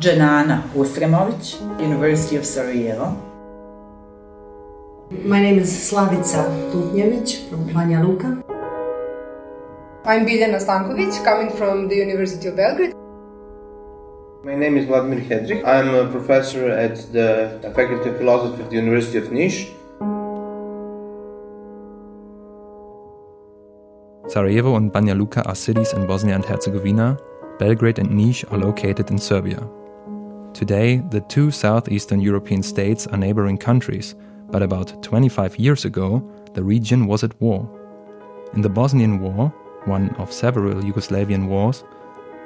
Dženana Husremovic, University of Sarajevo. My name is Slavica Tutnjevic from Banja Luka. I'm Biljana Stankovic, coming from the University of Belgrade. My name is Vladimir Hedrih. I'm a professor at the Faculty of Philosophy of the University of Niš. Sarajevo and Banja Luka are cities in Bosnia and Herzegovina. Belgrade and Niš are located in Serbia. Today, the two southeastern European states are neighboring countries, but about 25 years ago, the region was at war. In the Bosnian War, one of several Yugoslavian wars,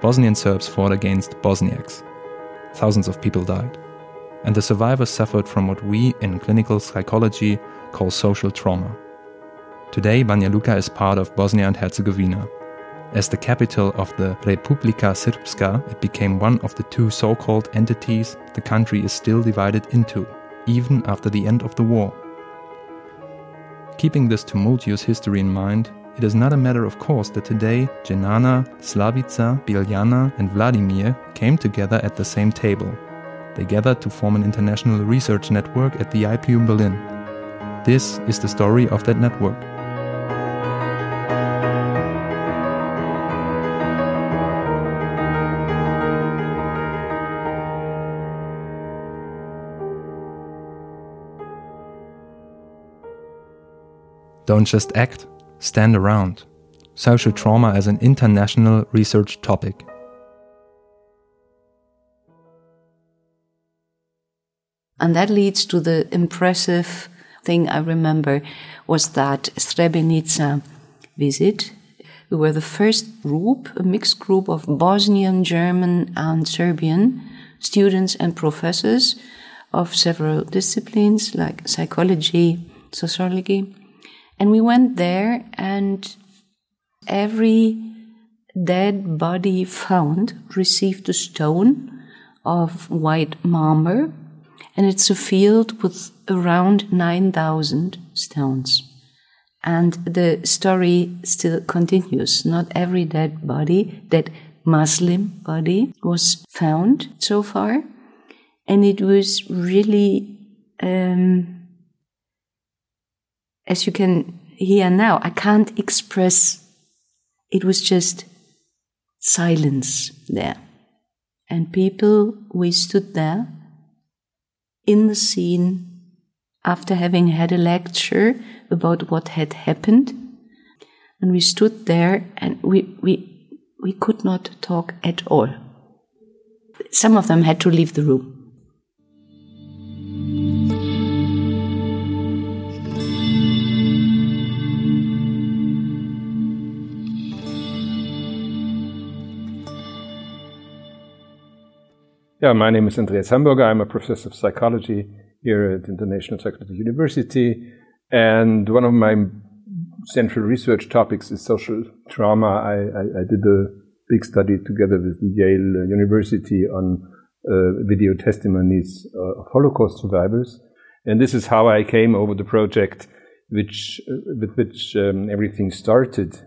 Bosnian Serbs fought against Bosniaks. Thousands of people died. And the survivors suffered from what we in clinical psychology call social trauma. Today, Banja Luka is part of Bosnia and Herzegovina. As the capital of the Republika Srpska, it became one of the two so called entities the country is still divided into, even after the end of the war. Keeping this tumultuous history in mind, it is not a matter of course that today Dženana, Slavica, Biljana, and Vladimir came together at the same table. They gathered to form an international research network at the IPU Berlin. This is the story of that network. Don't just act, stand around. Social trauma as an international research topic. And that leads to the impressive thing I remember was that Srebrenica visit. We were the first group, a mixed group of Bosnian, German, and Serbian students and professors of several disciplines like psychology, sociology, and we went there, and every dead body found received a stone of white marble, and it's a field with around 9,000 stones. And the story still continues. Not every dead body, dead Muslim body, was found so far. And it was really um, as you can hear now, I can't express. It was just silence there. And people, we stood there in the scene after having had a lecture about what had happened. And we stood there and we, we, we could not talk at all. Some of them had to leave the room. Yeah, my name is Andreas Hamburger. I'm a professor of psychology here at International Psychology University. And one of my central research topics is social trauma. I, I, I did a big study together with Yale University on uh, video testimonies uh, of Holocaust survivors. And this is how I came over the project which, uh, with which um, everything started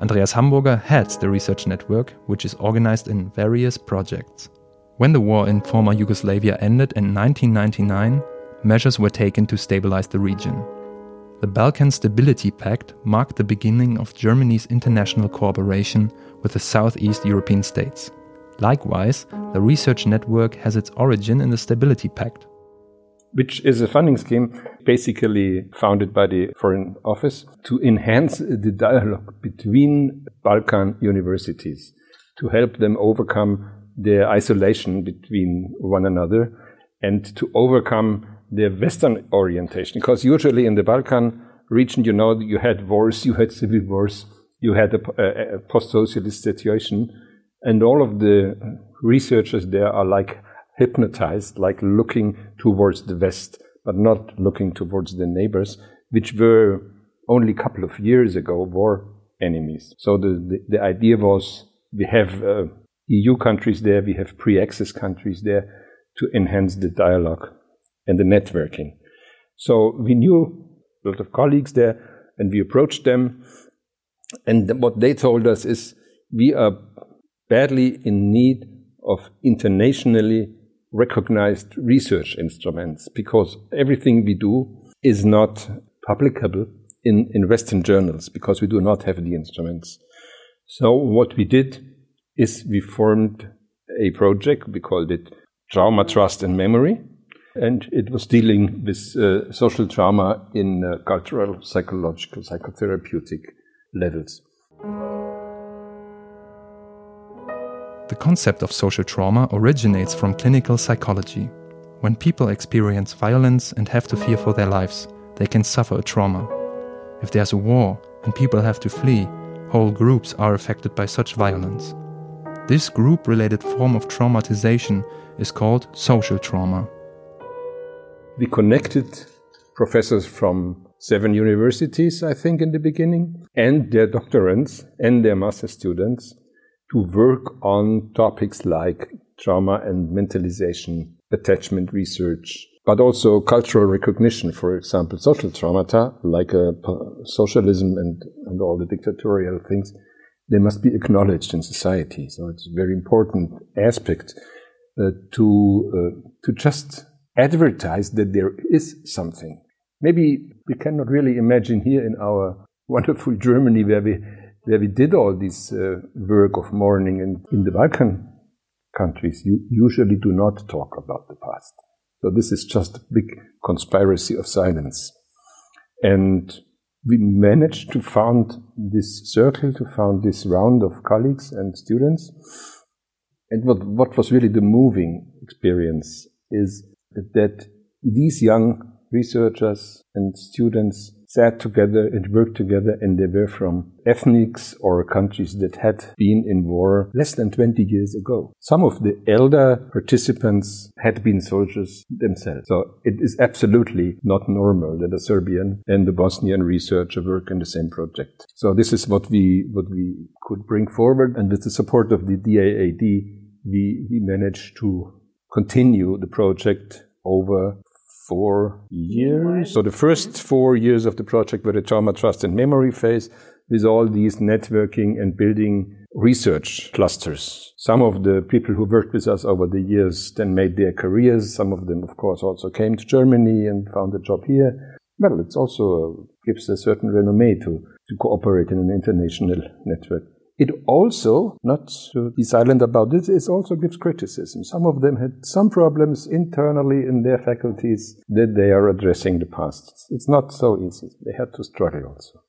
Andreas Hamburger heads the research network, which is organized in various projects. When the war in former Yugoslavia ended in 1999, measures were taken to stabilize the region. The Balkan Stability Pact marked the beginning of Germany's international cooperation with the Southeast European states. Likewise, the research network has its origin in the Stability Pact, which is a funding scheme basically founded by the Foreign Office to enhance the dialogue between Balkan universities, to help them overcome their isolation between one another and to overcome their Western orientation. Because usually in the Balkan region, you know, you had wars, you had civil wars, you had a, a, a post socialist situation, and all of the researchers there are like hypnotized, like looking towards the West, but not looking towards the neighbors, which were only a couple of years ago war enemies. So the, the, the idea was we have uh, EU countries there, we have pre access countries there to enhance the dialogue and the networking. So we knew a lot of colleagues there and we approached them And what they told us is we are badly in need of internationally recognized research instruments because everything we do is not publicable in, in Western journals because we do not have the instruments. So what we did is we formed a project, we called it Trauma, Trust and Memory, and it was dealing with uh, social trauma in uh, cultural, psychological, psychotherapeutic levels. The concept of social trauma originates from clinical psychology. When people experience violence and have to fear for their lives, they can suffer a trauma. If there's a war and people have to flee, whole groups are affected by such violence. This group related form of traumatization is called social trauma. We connected professors from seven universities, I think, in the beginning, and their doctorants and their master students to work on topics like trauma and mentalization, attachment research, but also cultural recognition, for example, social traumata, like uh, socialism and, and all the dictatorial things, they must be acknowledged in society. So it's a very important aspect uh, to, uh, to just advertise that there is something. Maybe we cannot really imagine here in our wonderful Germany where we where we did all this uh, work of mourning. And in the Balkan countries, you usually do not talk about the past. So this is just a big conspiracy of silence. And we managed to found this circle, to found this round of colleagues and students. And what, what was really the moving experience is that these young researchers and students sat together and worked together, and they were from ethnics or countries that had been in war less than 20 years ago. Some of the elder participants had been soldiers themselves. So it is absolutely not normal that a Serbian and a Bosnian researcher work in the same project. So this is what we, what we could bring forward. And with the support of the DAAD, we, we managed to continue the project over four years. So the first four years of the project were the trauma, trust, and memory phase with all these networking and building research clusters. Some of the people who worked with us over the years then made their careers. Some of them, of course, also came to Germany and found a job here. Well, it also gives a certain renomme to, to cooperate in an international network. It also, not to be silent about this, it also gives criticism. Some of them had some problems internally in their faculties that they are addressing the past. It's not so easy. They had to struggle also.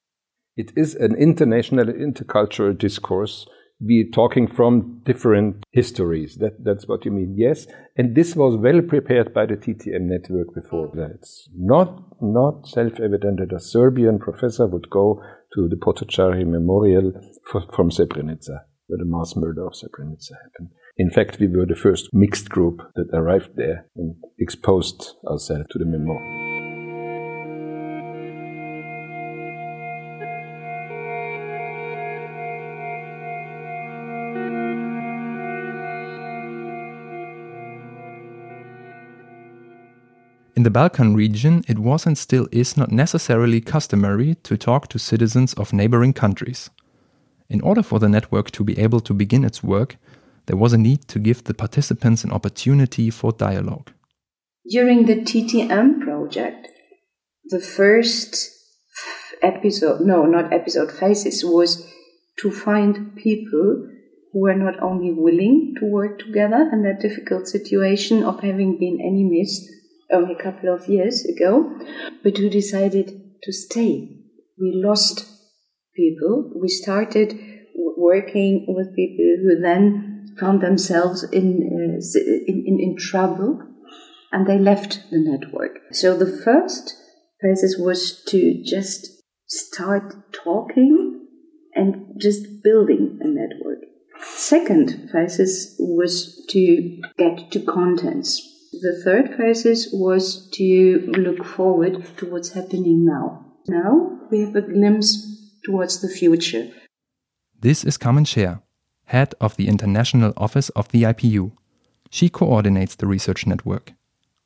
It is an international, intercultural discourse. We talking from different histories. That, that's what you mean. Yes. And this was well prepared by the TTM network before that. It's not, not self-evident that a Serbian professor would go to the Potocari Memorial for, from Srebrenica, where the mass murder of Srebrenica happened. In fact, we were the first mixed group that arrived there and exposed ourselves to the memorial. In the Balkan region, it was and still is not necessarily customary to talk to citizens of neighboring countries. In order for the network to be able to begin its work, there was a need to give the participants an opportunity for dialogue. During the TTM project, the first episode, no, not episode phases, was to find people who were not only willing to work together in that difficult situation of having been enemies only a couple of years ago, but who decided to stay. We lost people. We started working with people who then found themselves in, uh, in, in, in trouble and they left the network. So the first process was to just start talking and just building a network. Second phase was to get to contents the third phase was to look forward to what's happening now. Now we have a glimpse towards the future. This is Carmen Scher, head of the international office of the IPU. She coordinates the research network.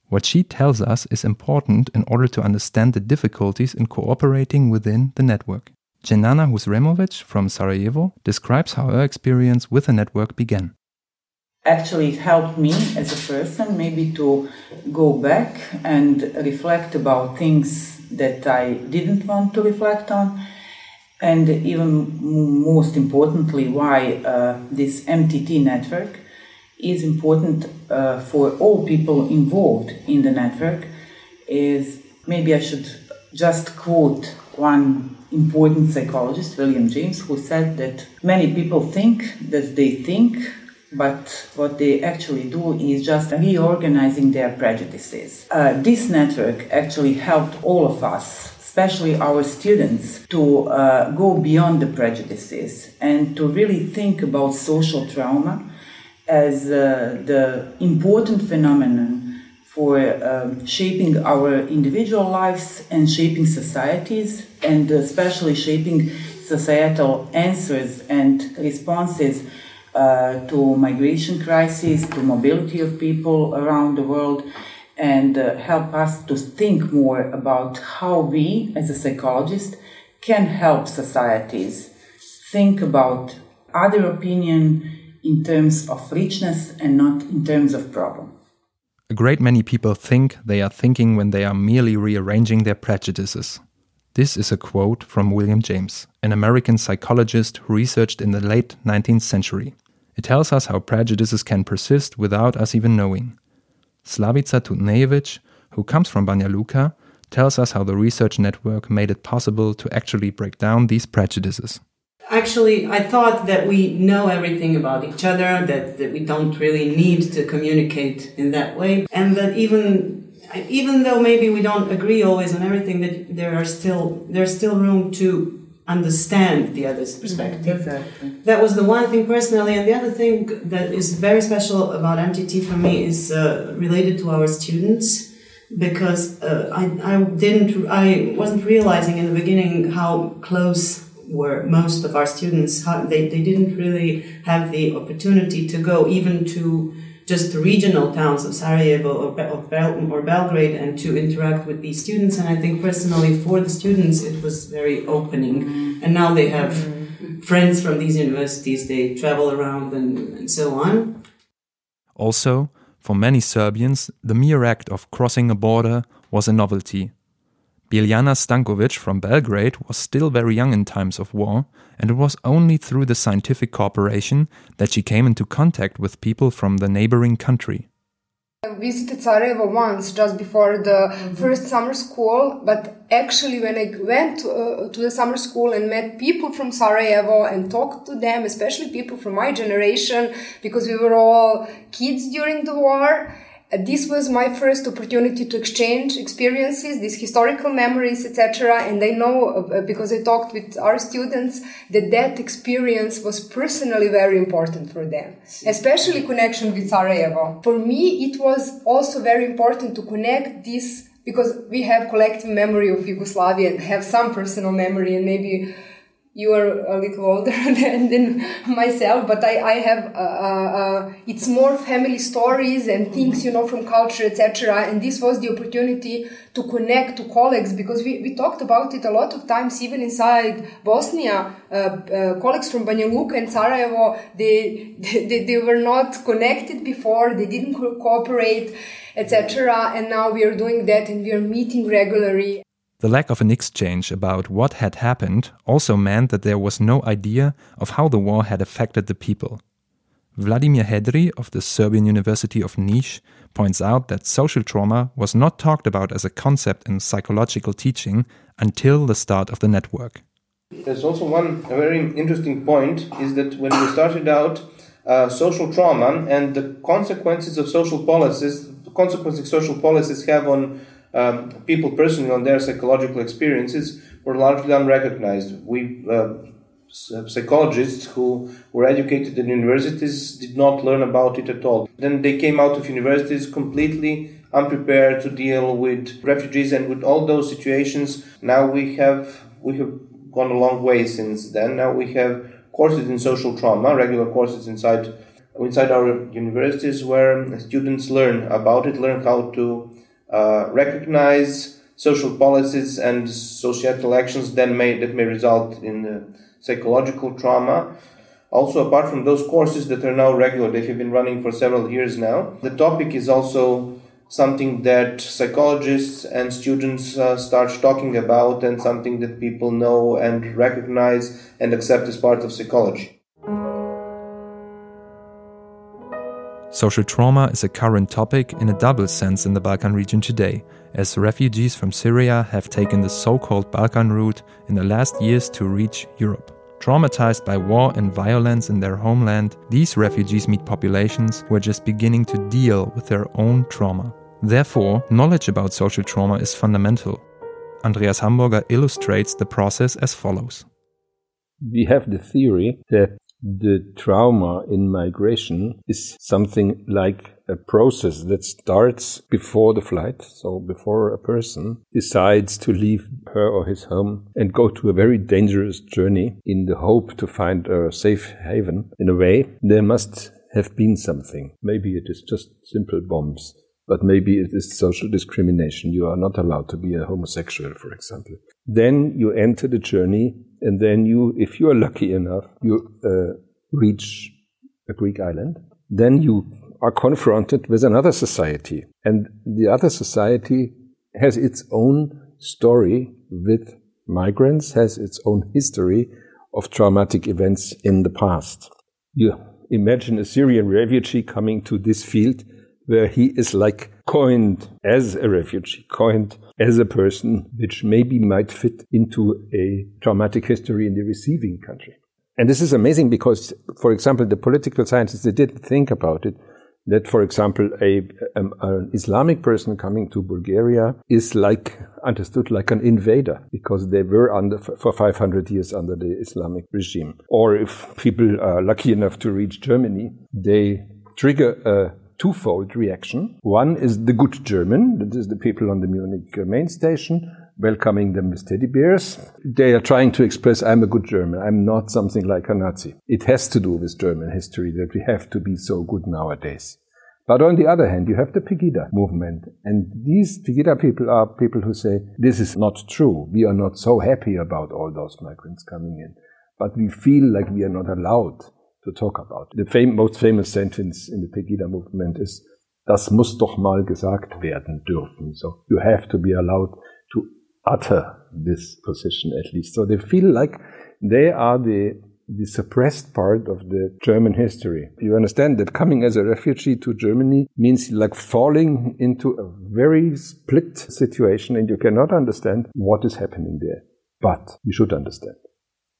What she tells us is important in order to understand the difficulties in cooperating within the network. Dženana Husremovic from Sarajevo describes how her experience with the network began. Actually, it helped me as a person maybe to go back and reflect about things that I didn't want to reflect on, and even most importantly, why uh, this MTT network is important uh, for all people involved in the network. Is maybe I should just quote one important psychologist, William James, who said that many people think that they think, but what they actually do is just reorganizing their prejudices. Uh, this network actually helped all of us, especially our students, to uh, go beyond the prejudices and to really think about social trauma as uh, the important phenomenon for um, shaping our individual lives and shaping societies, and especially shaping societal answers and responses uh, to migration crisis, to mobility of people around the world, and uh, help us to think more about how we, as a psychologist, can help societies think about other opinion in terms of richness and not in terms of problem. A great many people think they are thinking when they are merely rearranging their prejudices. This is a quote from William James, an American psychologist who researched in the late 19th century. It tells us how prejudices can persist without us even knowing. Slavica Tutnjevic, who comes from Banja Luka, tells us how the research network made it possible to actually break down these prejudices actually i thought that we know everything about each other that, that we don't really need to communicate in that way and that even even though maybe we don't agree always on everything that there are still there's still room to understand the other's mm-hmm. perspective exactly. that was the one thing personally and the other thing that is very special about mtt for me is uh, related to our students because uh, I, I didn't i wasn't realizing in the beginning how close were most of our students How, they, they didn't really have the opportunity to go even to just the regional towns of Sarajevo or, or, Bel- or Belgrade and to interact with these students. And I think personally for the students, it was very opening. Mm-hmm. And now they have mm-hmm. friends from these universities, they travel around and, and so on. Also, for many Serbians, the mere act of crossing a border was a novelty Biljana Stankovic from Belgrade was still very young in times of war, and it was only through the scientific cooperation that she came into contact with people from the neighboring country. I visited Sarajevo once just before the mm-hmm. first summer school, but actually, when I went to, uh, to, the summer school and met people from Sarajevo and talked to them, especially people from my generation, because we were all kids during the war, this was my first opportunity to exchange experiences, these historical memories, etc. And I know uh, because I talked with our students that that experience was personally very important for them, especially connection with Sarajevo. For me, it was also very important to connect this because we have collective memory of Yugoslavia and have some personal memory and maybe you are a little older than, than myself, but I, I have, uh, uh, uh, it's more family stories and things, you know, from culture, etc. And this was the opportunity to connect to colleagues because we, we talked about it a lot of times, even inside Bosnia, uh, uh, colleagues from Banja Luka and Sarajevo, they, they, they were not connected before, they didn't cooperate, etc. And now we are doing that and we are meeting regularly. The lack of an exchange about what had happened also meant that there was no idea of how the war had affected the people. Vladimir Hedrih of the Serbian University of Niš points out that social trauma was not talked about as a concept in psychological teaching until the start of the network. There's also one very interesting point is that when we started out, uh, social trauma and the consequences of social policies, the consequences social policies have on um, people personally on their psychological experiences were largely unrecognized. We uh, psychologists who were educated in universities did not learn about it at all. Then they came out of universities completely unprepared to deal with refugees and with all those situations. Now we have we have gone a long way since then. Now we have courses in social trauma, regular courses inside inside our universities where students learn about it, learn how to uh, recognize social policies and societal actions then may that may result in uh, psychological trauma. Also, apart from those courses that are now regular, they have been running for several years now. The topic is also something that psychologists and students uh, start talking about, and something that people know and recognize and accept as part of psychology. Social trauma is a current topic in a double sense in the Balkan region today, as refugees from Syria have taken the so called Balkan route in the last years to reach Europe. Traumatized by war and violence in their homeland, these refugees meet populations who are just beginning to deal with their own trauma. Therefore, knowledge about social trauma is fundamental. Andreas Hamburger illustrates the process as follows. We have the theory that the trauma in migration is something like a process that starts before the flight. So before a person decides to leave her or his home and go to a very dangerous journey in the hope to find a safe haven, in a way, there must have been something. Maybe it is just simple bombs but maybe it is social discrimination. You are not allowed to be a homosexual, for example. Then you enter the journey, and then you, if you are lucky enough, you uh, reach a Greek island. Then you are confronted with another society, and the other society has its own story with migrants, has its own history of traumatic events in the past. You imagine a Syrian refugee coming to this field where he is like coined as a refugee, coined as a person which maybe might fit into a traumatic history in the receiving country. And this is amazing because, for example, the political scientists, they didn't think about it. That, for example, a, um, an Islamic person coming to Bulgaria is like understood like an invader because they were under for 500 years under the Islamic regime. Or if people are lucky enough to reach Germany, they trigger a twofold reaction. One is the good German, that is the people on the Munich main station, welcoming them with teddy bears. They are trying to express, I'm a good German, I'm not something like a Nazi. It has to do with German history that we have to be so good nowadays. But on the other hand, you have the Pegida movement. And these Pegida people are people who say, this is not true. We are not so happy about all those migrants coming in. But we feel like we are not allowed to talk about. The fam most famous sentence in the Pegida movement is, das muss doch mal gesagt werden dürfen. So you have to be allowed to utter this position at least. So they feel like they are the the suppressed part of the German history. You understand that coming as a refugee to Germany means like falling into a very split situation and you cannot understand what is happening there. But you should understand.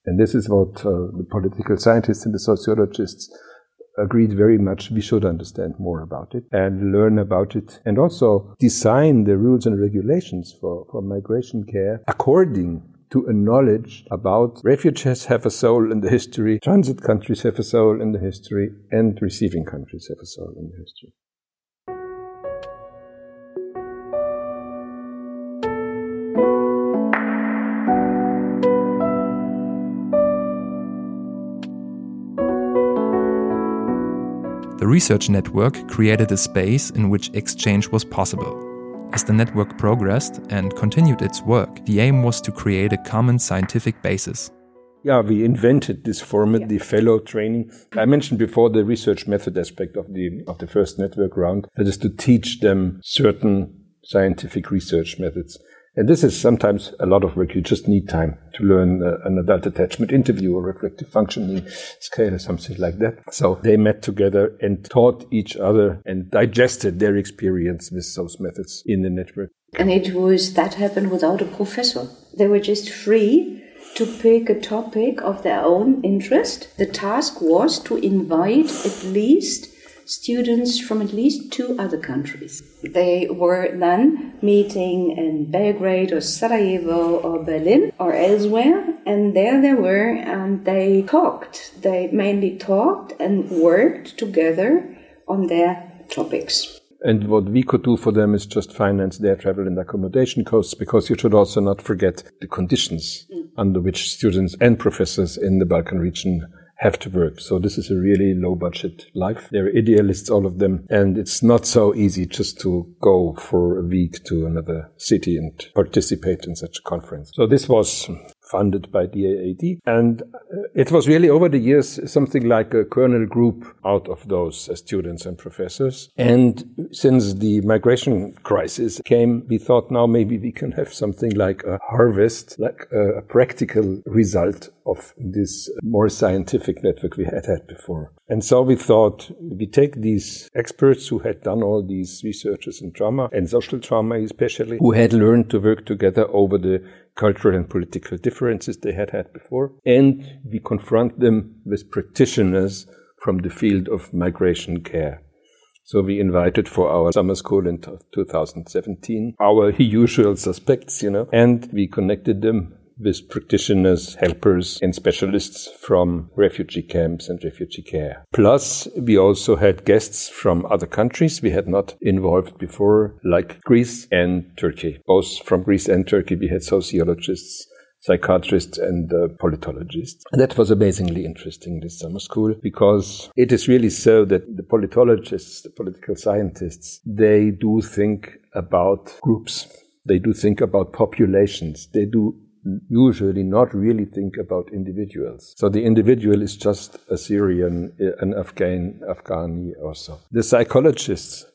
And this is what uh, the political scientists and the sociologists agreed very much we should understand more about it and learn about it and also design the rules and regulations for, for migration care according to a knowledge about refugees have a soul in the history, transit countries have a soul in the history, and receiving countries have a soul in the history. Research network created a space in which exchange was possible. As the network progressed and continued its work, the aim was to create a common scientific basis. Yeah, we invented this format, yeah. the fellow training. I mentioned before the research method aspect of the of the first network round. That is to teach them certain scientific research methods. And this is sometimes a lot of work. You just need time to learn uh, an adult attachment interview or reflective functioning scale or something like that. So they met together and taught each other and digested their experience with those methods in the network. And it was that happened without a professor. They were just free to pick a topic of their own interest. The task was to invite at least students from at least two other countries. They were then meeting in Belgrade or Sarajevo or Berlin or elsewhere, and there they were and they talked. They mainly talked and worked together on their topics. And what we could do for them is just finance their travel and accommodation costs because you should also not forget the conditions mm. under which students and professors in the Balkan region have to work. So this is a really low budget life. They're idealists, all of them. And it's not so easy just to go for a week to another city and participate in such a conference. So this was funded by DAAD. And uh, it was really over the years something like a kernel group out of those uh, students and professors. And since the migration crisis came, we thought now maybe we can have something like a harvest, like a, a practical result of this more scientific network we had had before. And so we thought we take these experts who had done all these researches in trauma and social trauma especially, who had learned to work together over the cultural and political differences they had had before. And we confront them with practitioners from the field of migration care. So we invited for our summer school in 2017 our usual suspects, you know, and we connected them with practitioners, helpers, and specialists from refugee camps and refugee care. Plus, we also had guests from other countries we had not involved before, like Greece and Turkey. Both from Greece and Turkey, we had sociologists, psychiatrists and uh, politologists. And that was amazingly interesting this summer school because it is really so that the politologists, the political scientists, they do think about groups. They do think about populations. They do usually not really think about individuals. So the individual is just a Syrian, eh, an Afghan, Afghani or so. The psychologists,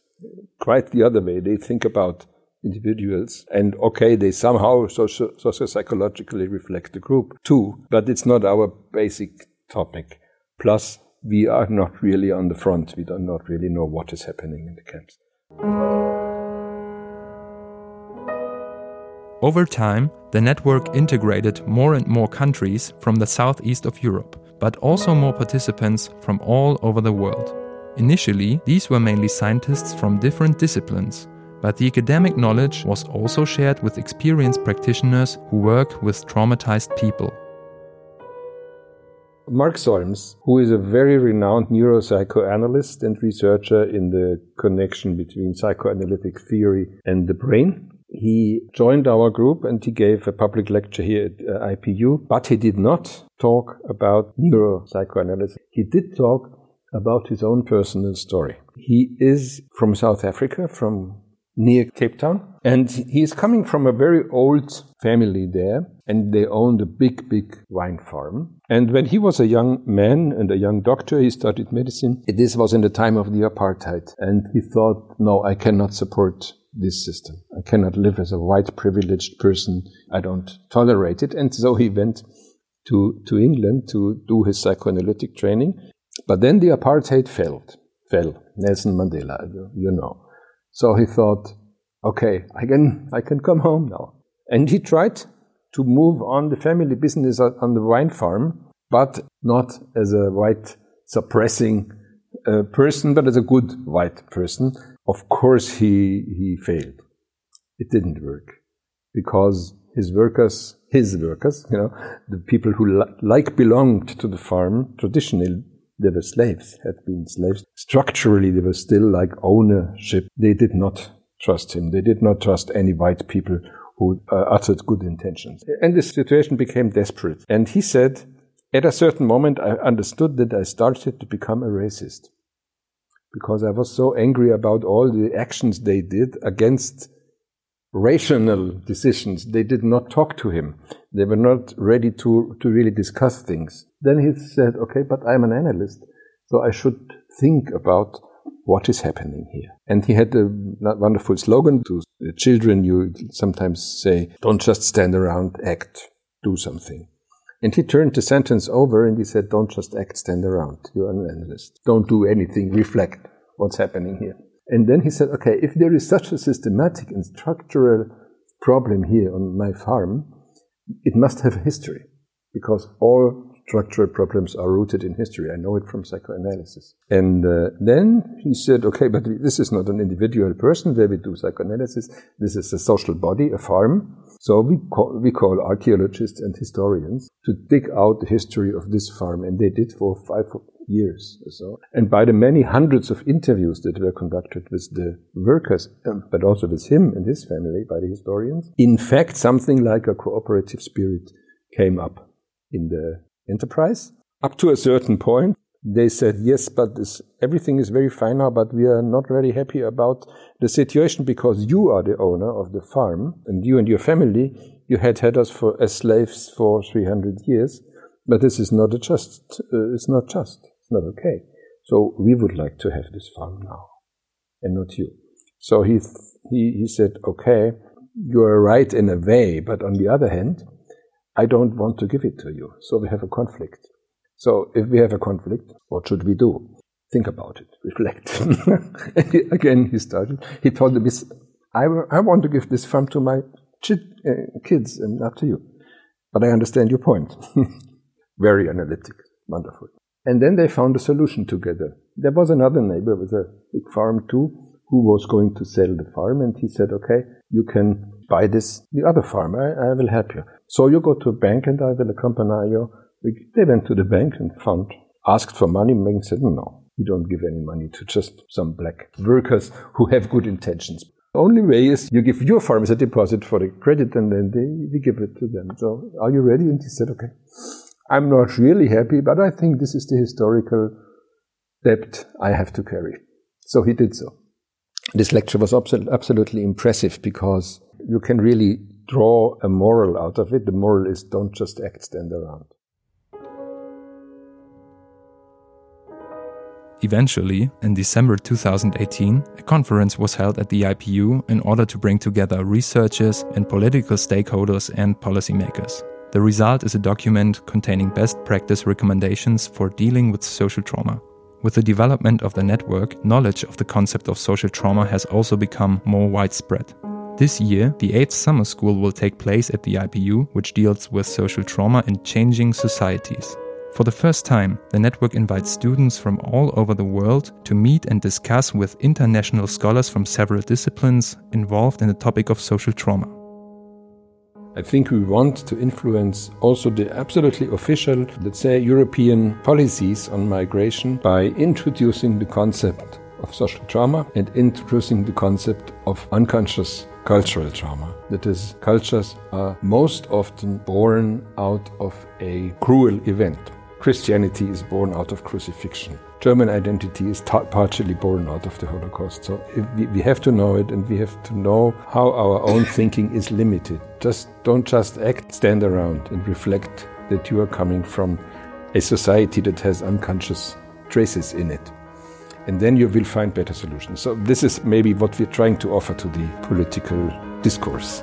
quite the other way, they think about individuals and okay, they somehow socio- psychologically reflect the group too, but it's not our basic topic. Plus, we are not really on the front. We do not really know what is happening in the camps. Over time, the network integrated more and more countries from the southeast of Europe, but also more participants from all over the world. Initially, these were mainly scientists from different disciplines, but the academic knowledge was also shared with experienced practitioners who work with traumatized people. Mark Solms, who is a very renowned neuropsychoanalyst and researcher in the connection between psychoanalytic theory and the brain, he joined our group and he gave a public lecture here at uh, IPU, but he did not talk about neuropsychoanalysis. He did talk about his own personal story. He is from South Africa, from near Cape Town, and he is coming from a very old family there, and they owned a big, big wine farm. And when he was a young man and a young doctor, he studied medicine. This was in the time of the apartheid, and he thought, no, I cannot support this system. I cannot live as a white privileged person. I don't tolerate it. And so he went to, to England to do his psychoanalytic training. But then the apartheid failed, fell. Nelson Mandela, you, know. So he thought, okay, I can, I can come home now. And he tried to move on the family business on the wine farm, but not as a white suppressing uh, person, but as a good white person. Of course, he, he failed. It didn't work because his workers, his workers, you know, the people who li- like belonged to the farm traditionally, they were slaves, had been slaves. Structurally, they were still like ownership. They did not trust him. They did not trust any white people who uh, uttered good intentions. And the situation became desperate. And he said, at a certain moment, I understood that I started to become a racist because I was so angry about all the actions they did against rational decisions. They did not talk to him. They were not ready to, to really discuss things. Then he said, okay, but I'm an analyst, so I should think about what is happening here. And he had a wonderful slogan to children. You sometimes say, don't just stand around, act, do something. And he turned the sentence over and he said, Don't just act, stand around. You're an analyst. Don't do anything, reflect what's happening here. And then he said, Okay, if there is such a systematic and structural problem here on my farm, it must have a history because all structural problems are rooted in history. I know it from psychoanalysis. And uh, then he said, okay, but this is not an individual person where we do psychoanalysis. This is a social body, a farm. So we call, we call archaeologists and historians to dig out the history of this farm. And they did for five years or so. And by the many hundreds of interviews that were conducted with the workers, um, but also with him and his family by the historians, in fact, something like a cooperative spirit came up in the enterprise. Up to a certain point, they said, yes, but this, everything is very fine now, but we are not very happy about the situation because you are the owner of the farm and you and your family, you had had us for, as slaves for 300 years, but this is not a just, uh, it's not just, it's not okay. So we would like to have this farm now and not you. So he, he, he said, okay, you are right in a way, but on the other hand, I don't want to give it to you. So we have a conflict. So if we have a conflict, what should we do? Think about it, reflect. Again, he started. He told me, I, I want to give this farm to my uh, kids and not to you. But I understand your point. Very analytic, wonderful. And then they found a solution together. There was another neighbor with a big farm too, who was going to sell the farm, and he said, "Okay, you can buy this the other farm. I, I will help you. So you go to a bank, and I will accompany you they went to the bank and found, asked for money. Bank said, no, we don't give any money to just some black workers who have good intentions. The only way is you give your farmers a deposit for the credit and then they, we give it to them. So are you ready? And he said, okay. I'm not really happy, but I think this is the historical debt I have to carry. So he did so. This lecture was absolutely impressive because you can really draw a moral out of it. The moral is don't just act, stand around. Eventually, in December 2018, a conference was held at the IPU in order to bring together researchers and political stakeholders and policymakers. The result is a document containing best practice recommendations for dealing with social trauma. With the development of the network, knowledge of the concept of social trauma has also become more widespread. This year, the 8th summer school will take place at the IPU, which deals with social trauma in changing societies. For the first time, the network invites students from all over the world to meet and discuss with international scholars from several disciplines involved in the topic of social trauma. I think we want to influence also the absolutely official, let's say, European policies on migration by introducing the concept of social trauma and introducing the concept of unconscious cultural trauma. That is, cultures are most often born out of a cruel event. Christianity is born out of crucifixion. German identity is partially born out of the Holocaust. So we, we have to know it and we have to know how our own thinking is limited. Just don't just act, stand around and reflect that you are coming from a society that has unconscious traces in it. And then you will find better solutions. So this is maybe what we're trying to offer to the political discourse.